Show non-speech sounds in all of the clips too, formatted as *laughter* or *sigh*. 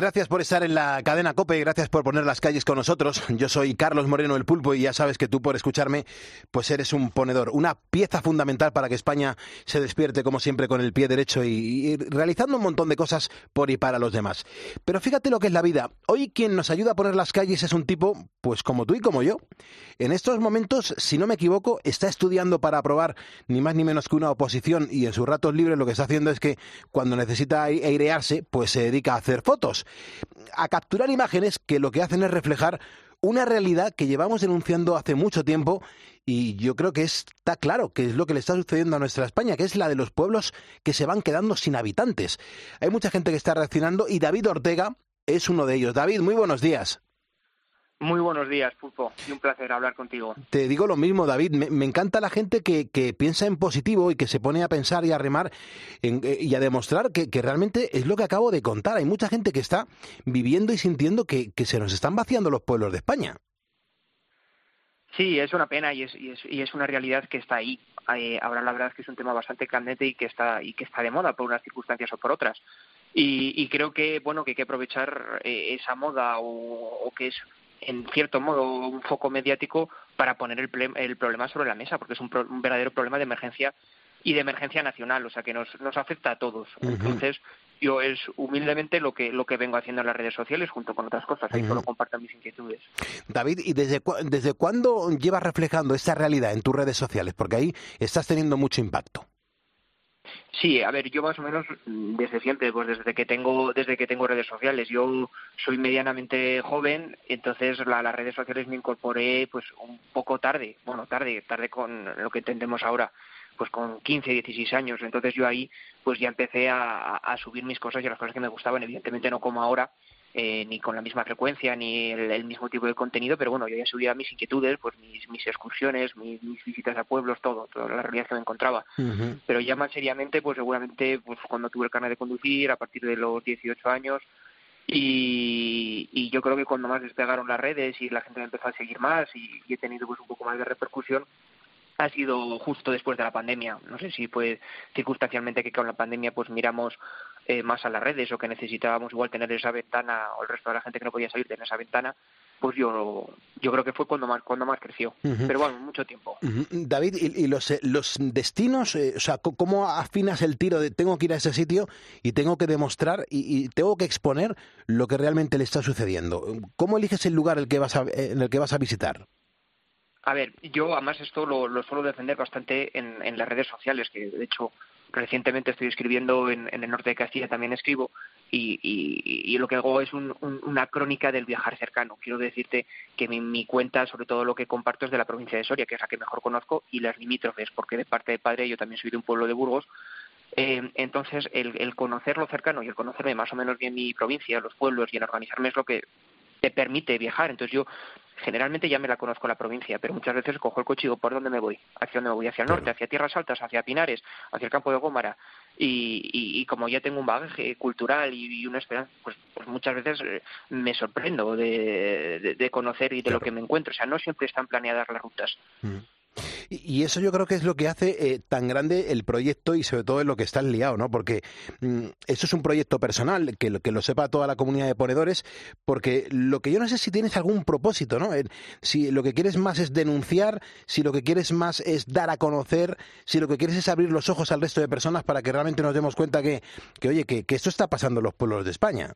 Gracias por estar en la cadena COPE, gracias por poner las calles con nosotros. Yo soy Carlos Moreno el Pulpo y ya sabes que tú por escucharme, pues eres un ponedor, una pieza fundamental para que España se despierte como siempre con el pie derecho y, realizando un montón de cosas por y para los demás. Pero fíjate lo que es la vida. Hoy quien nos ayuda a poner las calles es un tipo, pues como tú y como yo. En estos momentos, si no me equivoco, está estudiando para aprobar ni más ni menos que una oposición y en sus ratos libres lo que está haciendo es que cuando necesita airearse, pues se dedica a hacer fotos, a capturar imágenes que lo que hacen es reflejar una realidad que llevamos denunciando hace mucho tiempo y yo creo que está claro que es lo que le está sucediendo a nuestra España, que es la de los pueblos que se van quedando sin habitantes. Hay mucha gente que está reaccionando y David Ortega es uno de ellos. David, muy buenos días. Muy buenos días, Pulpo, y un placer hablar contigo. Te digo lo mismo, David. Me, encanta la gente que, piensa en positivo y que se pone a pensar y a remar eh, y a demostrar que, realmente es lo que acabo de contar. Hay mucha gente que está viviendo y sintiendo que, se nos están vaciando los pueblos de España. Sí, es una pena y es, y es, una realidad que está ahí. Eh, ahora la verdad es que es un tema bastante candente y que está y que está de moda por unas circunstancias o por otras. Y, creo que bueno que hay que aprovechar eh, esa moda o, o que es en cierto modo un foco mediático para poner el, el problema sobre la mesa, porque es un, verdadero problema de emergencia y de emergencia nacional, o sea que nos, nos afecta a todos. Entonces, yo es humildemente lo que lo que vengo haciendo en las redes sociales junto con otras cosas, ahí solo comparto mis inquietudes. David, ¿y desde, desde cuándo llevas reflejando esta realidad en tus redes sociales? Porque ahí estás teniendo mucho impacto. Sí, a ver, yo más o menos mm, desde siempre, pues desde que tengo desde que tengo redes sociales. Yo soy medianamente joven, entonces la, las redes sociales me incorporé pues un poco tarde, bueno, tarde, tarde con lo que entendemos ahora, pues con 15, 16 años. Entonces yo ahí pues ya empecé a, a subir mis cosas y las cosas que me gustaban, evidentemente no como ahora, eh, ni con la misma frecuencia ni el, mismo tipo de contenido, pero bueno, yo ya subía mis inquietudes, pues mis, mis excursiones, mis, visitas a pueblos, todo, toda la realidad que me encontraba. Pero ya más seriamente, pues seguramente pues cuando tuve el carnet de conducir, a partir de los 18 años, y, y, yo creo que cuando más despegaron las redes y la gente me empezó a seguir más y, y he tenido pues un poco más de repercusión, ha sido justo después de la pandemia. No sé si fue circunstancialmente que con la pandemia pues miramos eh, más a las redes o que necesitábamos igual tener esa ventana o el resto de la gente que no podía salir tener esa ventana pues yo yo creo que fue cuando más cuando más creció. Pero bueno mucho tiempo. David y, los eh, los destinos eh, o sea cómo afinas el tiro de tengo que ir a ese sitio y tengo que demostrar y, tengo que exponer lo que realmente le está sucediendo cómo eliges el lugar el que vas en el que vas a visitar a ver, yo además esto lo, suelo defender bastante en, en, las redes sociales, que de hecho recientemente estoy escribiendo en, el norte de Castilla, también escribo, y, y, lo que hago es una crónica del viajar cercano. Quiero decirte que mi, mi, cuenta, sobre todo lo que comparto, es de la provincia de Soria, que es la que mejor conozco, y las limítrofes, porque de parte de padre yo también soy de un pueblo de Burgos. Eh, entonces, el, el conocer lo cercano y el conocerme más o menos bien mi provincia, los pueblos y el organizarme es lo que te permite viajar. Entonces yo generalmente ya me la conozco la provincia, pero muchas veces cojo el coche y digo, ¿por dónde me voy? ¿Hacia dónde me voy? ¿Hacia el norte? ¿Hacia Tierras Altas? ¿Hacia Pinares? ¿Hacia el campo de Gómara? Y, y, como ya tengo un bagaje cultural y, una esperanza, pues, pues, muchas veces eh, me sorprendo de, de, conocer y de lo que me encuentro. O sea, no siempre están planeadas las rutas. Mm. Y eso yo creo que es lo que hace eh, tan grande el proyecto y sobre todo en lo que está liado, ¿no? Porque mm, eso es un proyecto personal, que lo, que lo sepa toda la comunidad de ponedores, porque lo que yo no sé si tienes algún propósito, ¿no? si lo que quieres más es denunciar, si lo que quieres más es dar a conocer, si lo que quieres es abrir los ojos al resto de personas para que realmente nos demos cuenta que, que oye, que, que esto está pasando en los pueblos de España.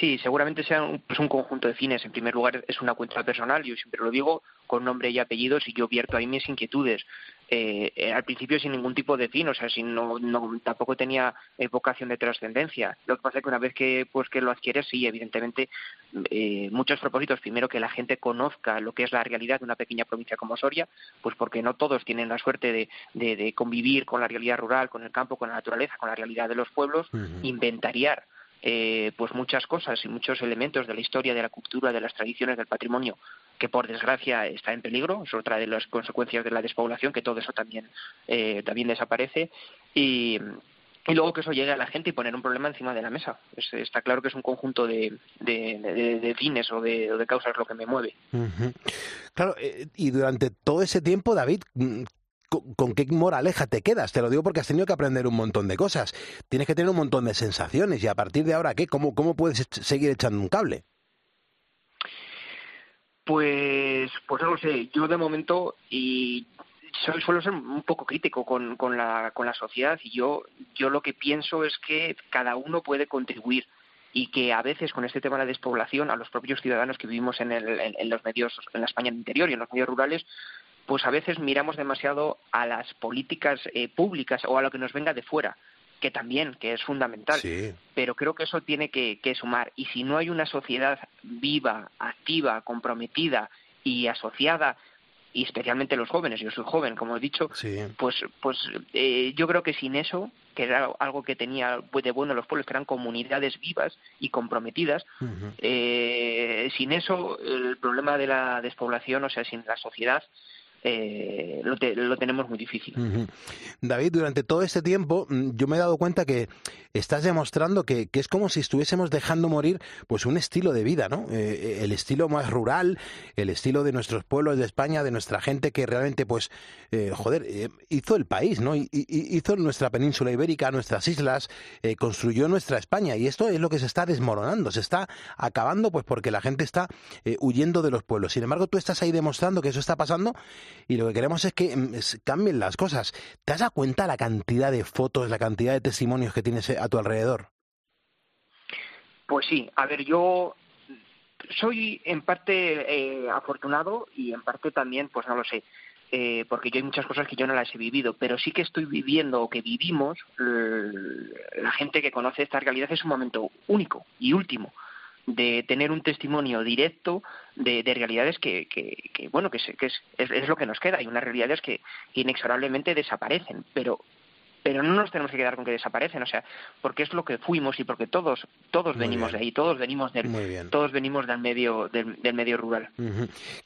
Sí, seguramente sea un, pues un conjunto de fines. En primer lugar, es una cuenta personal, yo siempre lo digo, con nombre y apellidos, y yo vierto ahí mis inquietudes. Eh, eh, al principio sin ningún tipo de fin, o sea, sin, no, no, tampoco tenía eh, vocación de trascendencia. Lo que pasa es que una vez que, pues, que lo adquieres, sí, evidentemente, muchos propósitos. Primero, que la gente conozca lo que es la realidad de una pequeña provincia como Soria, pues porque no todos tienen la suerte de, de, convivir con la realidad rural, con el campo, con la naturaleza, con la realidad de los pueblos, inventariar eh, pues muchas cosas y muchos elementos de la historia, de la cultura, de las tradiciones, del patrimonio, que por desgracia está en peligro, es otra de las consecuencias de la despoblación, que todo eso también, eh, también desaparece, y, y luego que eso llegue a la gente y poner un problema encima de la mesa. está claro que es un conjunto de, de, fines o de, de, causas lo que me mueve. Claro, eh, y durante todo ese tiempo, David, ¿con, qué moraleja te quedas? Te lo digo porque has tenido que aprender un montón de cosas. Tienes que tener un montón de sensaciones y a partir de ahora, ¿qué? ¿Cómo, cómo puedes seguir echando un cable? Pues, pues no lo sé. Yo de momento y soy, suelo ser un poco crítico con, con, la, con la sociedad y yo, yo lo que pienso es que cada uno puede contribuir y que a veces con este tema de la despoblación a los propios ciudadanos que vivimos en, el, en, los medios en la España interior y en los medios rurales pues a veces miramos demasiado a las políticas eh, públicas o a lo que nos venga de fuera que también, que es fundamental, pero creo que eso tiene que, sumar. Y si no hay una sociedad viva, activa, comprometida y asociada y especialmente los jóvenes, yo soy joven, como he dicho, pues, pues eh, yo creo que sin eso, que era algo que tenía de bueno los pueblos, que eran comunidades vivas y comprometidas, eh, sin eso el problema de la despoblación, o sea, sin la sociedad, eh, lo, lo, tenemos muy difícil. David, durante todo este tiempo mm, yo me he dado cuenta que estás demostrando que, es como si estuviésemos dejando morir pues un estilo de vida, ¿no? Eh, eh, el estilo más rural, el estilo de nuestros pueblos de España, de nuestra gente que realmente pues, joder, hizo el país, ¿no? Hizo nuestra península ibérica, nuestras islas, construyó nuestra España y esto es lo que se está desmoronando, se está acabando pues porque la gente está huyendo de los pueblos. Sin embargo, tú estás ahí demostrando que eso está pasando y lo que queremos es que mm, cambien las cosas. ¿Te has dado cuenta la cantidad de fotos, la cantidad de testimonios que tienes a tu alrededor? Pues sí, a ver, yo soy en parte eh, afortunado y en parte también, pues no lo sé, eh, porque yo hay muchas cosas que yo no las he vivido, pero sí que estoy viviendo o que vivimos, la gente que conoce esta realidad es un momento único y último de tener un testimonio directo de, de realidades que, que, bueno, que, que es, es, es, lo que nos queda. y unas realidades que inexorablemente desaparecen, pero pero no nos tenemos que quedar con que desaparecen, o sea, porque es lo que fuimos y porque todos todos venimos de ahí, todos venimos del todos venimos del medio del, medio rural.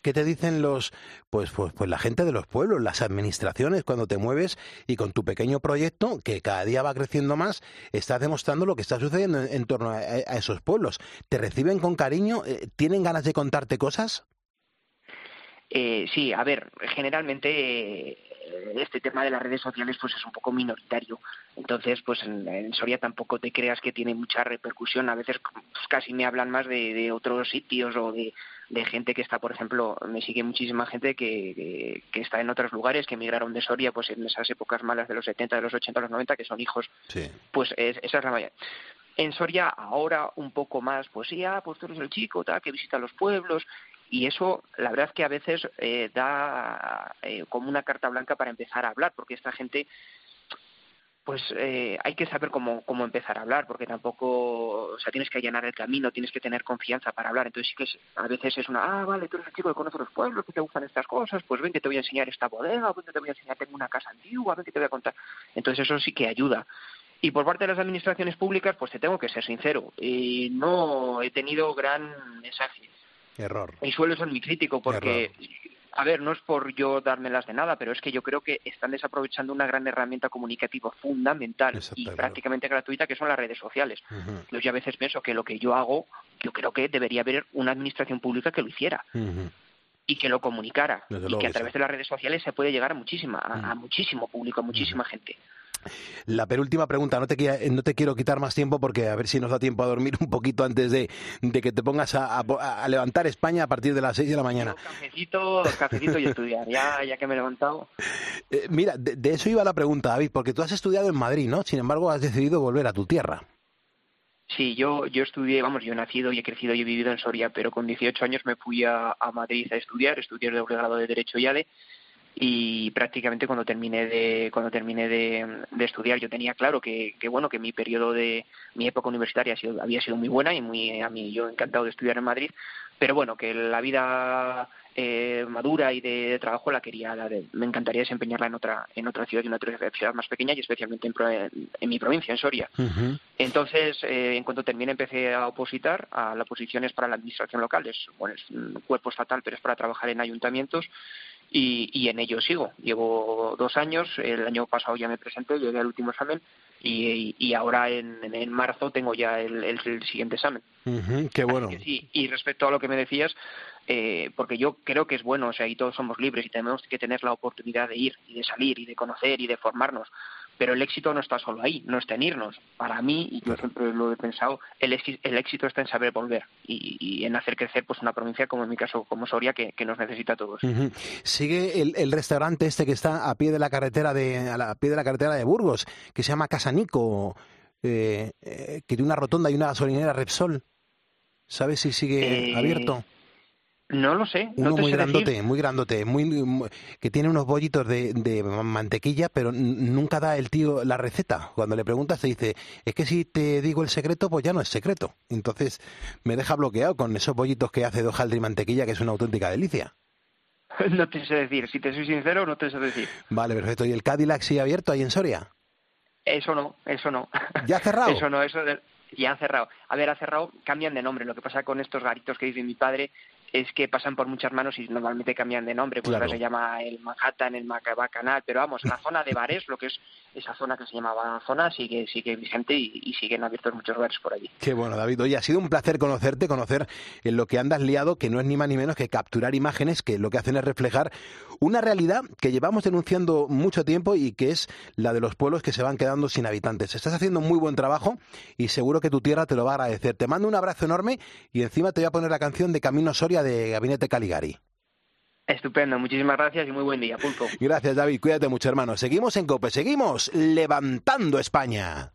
¿Qué te dicen los pues, pues pues la gente de los pueblos, las administraciones cuando te mueves y con tu pequeño proyecto que cada día va creciendo más, estás demostrando lo que está sucediendo en, torno a, esos pueblos? ¿Te reciben con cariño? Eh, ¿Tienen ganas de contarte cosas? Eh, sí, a ver, generalmente este tema de las redes sociales pues es un poco minoritario. Entonces, pues en, Soria tampoco te creas que tiene mucha repercusión. A veces pues, casi me hablan más de, otros sitios o de, gente que está, por ejemplo, me sigue muchísima gente que, que, está en otros lugares, que emigraron de Soria pues en esas épocas malas de los 70, de los 80, de los 90, que son hijos. Pues esa es la mayoría. En Soria ahora un poco más, pues ya, pues tú eres el chico, tal, que visita los pueblos, y eso la verdad es que a veces eh, da eh, como una carta blanca para empezar a hablar porque esta gente pues eh, hay que saber cómo, cómo empezar a hablar, porque tampoco, o sea, tienes que allanar el camino, tienes que tener confianza para hablar. Entonces sí que a veces es una, ah, vale, tú eres el chico que conoce los pueblos, que te gustan estas cosas, pues ven que te voy a enseñar esta bodega, ven que te voy a enseñar, tengo una casa antigua, ven que te voy a contar. Entonces eso sí que ayuda. Y por parte de las administraciones públicas, pues te tengo que ser sincero, y no he tenido gran mensaje Error. Y suelo ser muy crítico porque, a ver, no es por yo dármelas de nada, pero es que yo creo que están desaprovechando una gran herramienta comunicativa fundamental y prácticamente gratuita que son las redes sociales. Yo a veces pienso que lo que yo hago, yo creo que debería haber una administración pública que lo hiciera. y que lo comunicara y que a través de las redes sociales se puede llegar a muchísima a, muchísimo público a muchísima gente la penúltima pregunta, no te, no te quiero quitar más tiempo porque a ver si nos da tiempo a dormir *laughs* un poquito antes de, que te pongas a, levantar España a partir de las 6 de la mañana. cafecito, cafecito y estudiar, ya, ya que me he levantado. Eh, mira, de, eso iba la pregunta, David, porque tú has estudiado en Madrid, ¿no? Sin embargo, has decidido volver a tu tierra. Sí, yo, yo estudié, vamos, yo he nacido y he crecido y he vivido en Soria, pero con 18 años me fui a, a Madrid a estudiar, estudié el doble grado de Derecho y ADE, y prácticamente cuando terminé de cuando terminé de, estudiar yo tenía claro que, que, bueno que mi periodo de mi época universitaria había sido muy buena y muy a mí yo encantado de estudiar en Madrid pero bueno que la vida eh, madura y de, trabajo la quería me encantaría desempeñarla en otra en otra ciudad en otra ciudad más pequeña y especialmente en, mi provincia en Soria. Entonces eh, en cuanto terminé empecé a opositar a las posiciones para la administración local es bueno es un cuerpo estatal pero es para trabajar en ayuntamientos y, en ello sigo. Llevo dos años, el año pasado ya me presenté, llegué al último examen y, ahora en, en, marzo tengo ya el, siguiente examen. qué bueno. y respecto a lo que me decías, eh, porque yo creo que es bueno, o sea, y todos somos libres y tenemos que tener la oportunidad de ir y de salir y de conocer y de formarnos. Pero el éxito no está solo ahí, no está en irnos. Para mí, y yo siempre lo he pensado, el, éxito está en saber volver y, en hacer crecer pues una provincia como en mi caso, como Soria, que, nos necesita a todos. Sigue el, restaurante este que está a pie de la carretera de, a la pie de la carretera de Burgos, que se llama Casanico, eh, eh, que tiene una rotonda y una gasolinera Repsol. ¿Sabes si sigue eh, abierto? No lo sé. Uno muy grandote, muy grandote, muy, que tiene unos bollitos de, mantequilla, pero nunca da el tío la receta. Cuando le preguntas te dice, es que si te digo el secreto, pues ya no es secreto. Entonces me deja bloqueado con esos bollitos que hace de hojaldre y mantequilla, que es una auténtica delicia. *laughs* No te sé decir, si te soy sincero, no te sé decir. Vale, perfecto. ¿Y el Cadillac sigue abierto ahí en Soria? Eso no, eso no. ¿Ya ha cerrado? *laughs* Eso no, eso ya ha cerrado. A ver, ha cerrado, cambian de nombre. Lo que pasa con estos garitos que dice mi padre es que pasan por muchas manos y normalmente cambian de nombre, pues ahora se llama el Manhattan, el Macaba Canal, pero vamos, la zona de bares, lo que es esa zona que se llamaba zona, sigue, sigue vigente y, siguen abiertos muchos bares por allí. Qué bueno, David. Oye, ha sido un placer conocerte, conocer en lo que andas liado, que no es ni más ni menos que capturar imágenes que lo que hacen es reflejar una realidad que llevamos denunciando mucho tiempo y que es la de los pueblos que se van quedando sin habitantes. Estás haciendo un muy buen trabajo y seguro que tu tierra te lo va a agradecer. Te mando un abrazo enorme y encima te voy a poner la canción de Camino Soria de Gabinete Caligari. Estupendo, muchísimas gracias y muy buen día, Pulpo. Gracias, David. Cuídate mucho, hermano. Seguimos en COPE, seguimos levantando España.